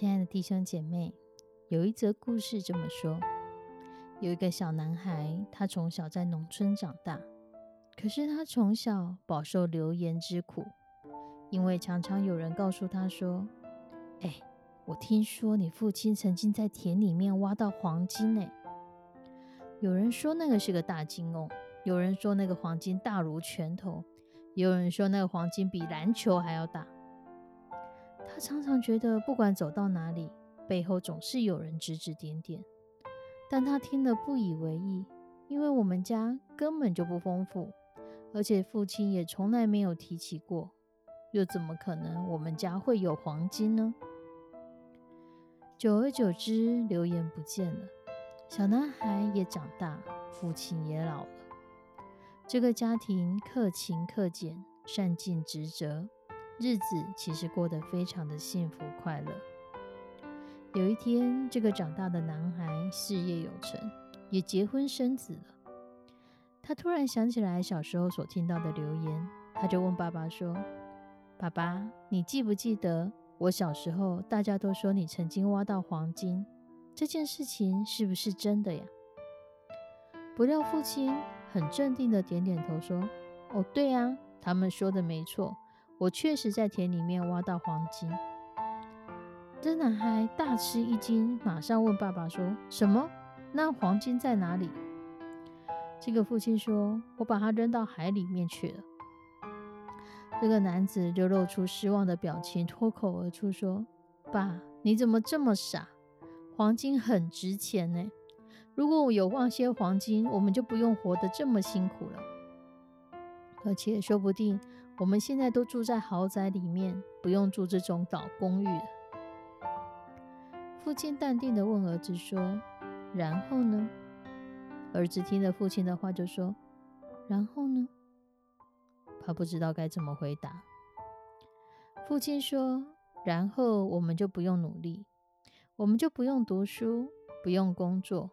亲爱的弟兄姐妹，有一则故事这么说：有一个小男孩，他从小在农村长大，可是他从小饱受流言之苦，因为常常有人告诉他说：“哎，我听说你父亲曾经在田里面挖到黄金呢。”有人说那个是个大金瓮，有人说那个黄金大如拳头，也有人说那个黄金比篮球还要大。他常常觉得，不管走到哪里，背后总是有人指指点点。但他听了不以为意，因为我们家根本就不丰富，而且父亲也从来没有提起过，又怎么可能我们家会有黄金呢？久而久之，流言不见了，小男孩也长大，父亲也老了，这个家庭克勤克俭，善尽职责。日子其实过得非常的幸福快乐。有一天，这个长大的男孩事业有成，也结婚生子了。他突然想起来小时候所听到的流言，他就问爸爸说：“爸爸，你记不记得我小时候大家都说你曾经挖到黄金？这件事情是不是真的呀？”不料父亲很镇定的点点头说：“哦，对啊，他们说的没错。”我确实在田里面挖到黄金。这男孩大吃一惊，马上问爸爸说：“什么？那黄金在哪里？”这个父亲说：“我把它扔到海里面去了。”这个男子就露出失望的表情，脱口而出说：“爸，你怎么这么傻？黄金很值钱呢。如果我有挖些黄金，我们就不用活得这么辛苦了。”而且说不定我们现在都住在豪宅里面，不用住这种老公寓了。父亲淡定的问儿子说：“然后呢？”儿子听了父亲的话就说：“然后呢？”他不知道该怎么回答。父亲说：“然后我们就不用努力，我们就不用读书，不用工作，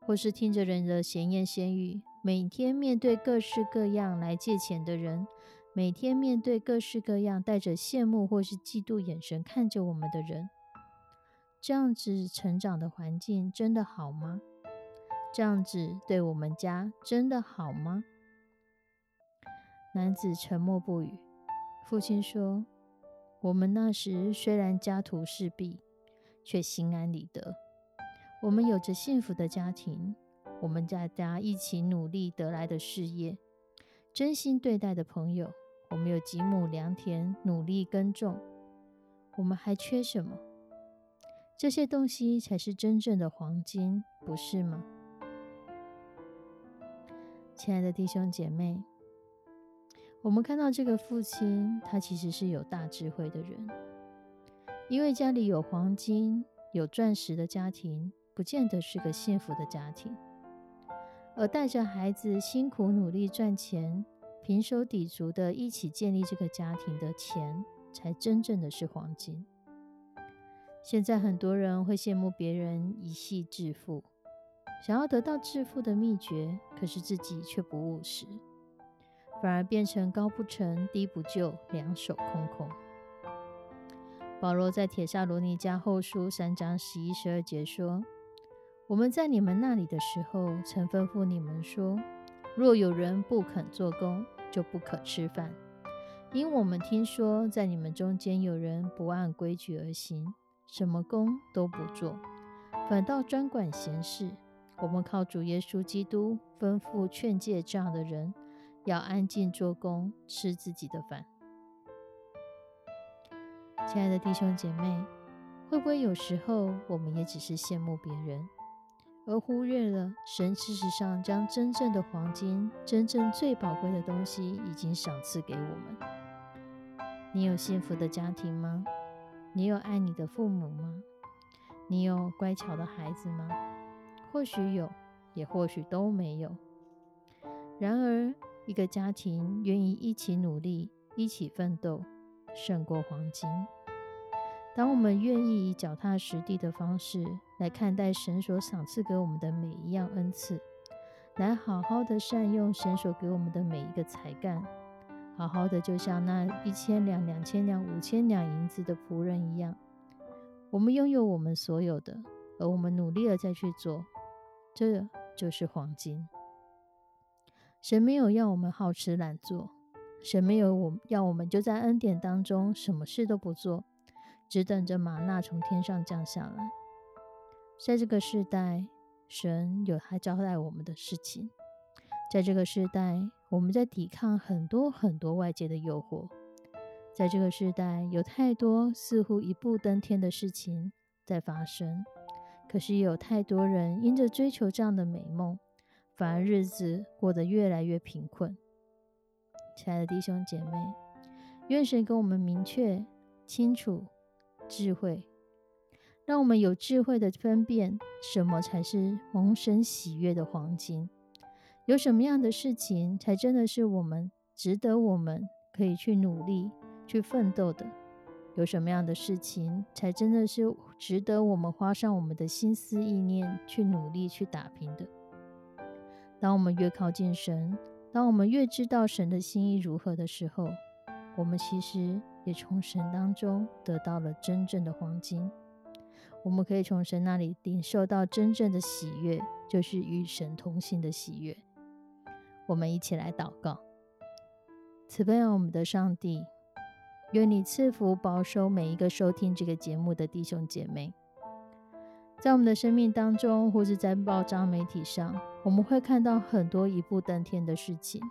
或是听着人的闲言闲语。”每天面对各式各样来借钱的人，每天面对各式各样带着羡慕或是嫉妒眼神看着我们的人，这样子成长的环境真的好吗？这样子对我们家真的好吗？男子沉默不语。父亲说：“我们那时虽然家徒四壁，却心安理得。我们有着幸福的家庭。”我们大家一起努力得来的事业，真心对待的朋友，我们有几亩良田，努力耕种，我们还缺什么？这些东西才是真正的黄金，不是吗？亲爱的弟兄姐妹，我们看到这个父亲，他其实是有大智慧的人，因为家里有黄金、有钻石的家庭，不见得是个幸福的家庭。而带着孩子辛苦努力赚钱，平手抵足的一起建立这个家庭的钱，才真正的是黄金。现在很多人会羡慕别人一夕致富，想要得到致富的秘诀，可是自己却不务实，反而变成高不成低不就，两手空空。保罗在铁萨罗尼迦后书三章十一十二节说。我们在你们那里的时候，曾吩咐你们说：若有人不肯做工，就不可吃饭，因我们听说，在你们中间有人不按规矩而行，什么工都不做，反倒专管闲事。我们靠主耶稣基督吩咐劝诫这样的人，要安静做工，吃自己的饭。亲爱的弟兄姐妹，会不会有时候我们也只是羡慕别人？而忽略了神事实上将真正的黄金、真正最宝贵的东西已经赏赐给我们。你有幸福的家庭吗？你有爱你的父母吗？你有乖巧的孩子吗？或许有，也或许都没有。然而，一个家庭愿意一起努力、一起奋斗，胜过黄金。当我们愿意以脚踏实地的方式来看待神所赏赐给我们的每一样恩赐，来好好的善用神所给我们的每一个才干，好好的就像那一千两、两千两、五千两银子的仆人一样，我们拥有我们所有的，而我们努力了再去做，这就是黄金。神没有要我们好吃懒做，神没有我要我们就在恩典当中什么事都不做。只等着玛纳从天上降下来。在这个时代，神有他交代我们的事情。在这个时代，我们在抵抗很多很多外界的诱惑。在这个时代，有太多似乎一步登天的事情在发生，可是有太多人因着追求这样的美梦，反而日子过得越来越贫困。亲爱的弟兄姐妹，愿神给我们明确清楚。智慧，让我们有智慧的分辨什么才是蒙神喜悦的黄金。有什么样的事情才真的是我们值得我们可以去努力去奋斗的？有什么样的事情才真的是值得我们花上我们的心思意念去努力去打拼的？当我们越靠近神，当我们越知道神的心意如何的时候，我们其实。也从神当中得到了真正的黄金，我们可以从神那里领受到真正的喜悦，就是与神同行的喜悦。我们一起来祷告：慈悲我们的上帝，愿你赐福保守每一个收听这个节目的弟兄姐妹。在我们的生命当中，或是在报章媒体上，我们会看到很多一步登天的事情，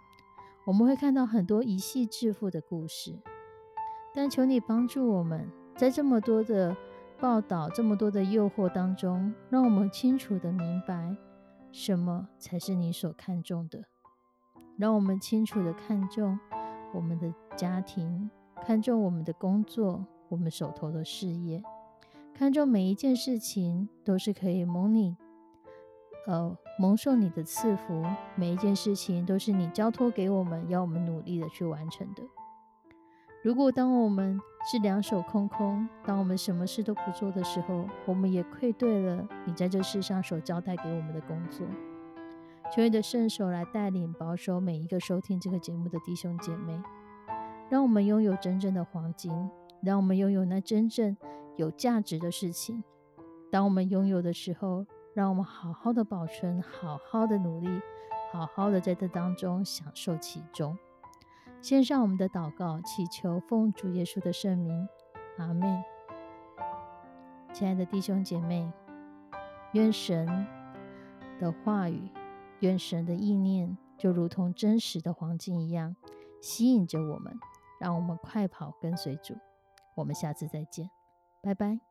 我们会看到很多一夕致富的故事。但求你帮助我们，在这么多的报道、这么多的诱惑当中，让我们清楚的明白什么才是你所看重的。让我们清楚的看重我们的家庭，看重我们的工作，我们手头的事业，看重每一件事情都是可以蒙你，呃，蒙受你的赐福。每一件事情都是你交托给我们，要我们努力的去完成的。如果当我们是两手空空，当我们什么事都不做的时候，我们也愧对了你在这世上所交代给我们的工作。求你的圣手来带领保守每一个收听这个节目的弟兄姐妹，让我们拥有真正的黄金，让我们拥有那真正有价值的事情。当我们拥有的时候，让我们好好的保存，好好的努力，好好的在这当中享受其中。献上我们的祷告，祈求奉主耶稣的圣名，阿门。亲爱的弟兄姐妹，愿神的话语，愿神的意念，就如同真实的黄金一样，吸引着我们，让我们快跑跟随主。我们下次再见，拜拜。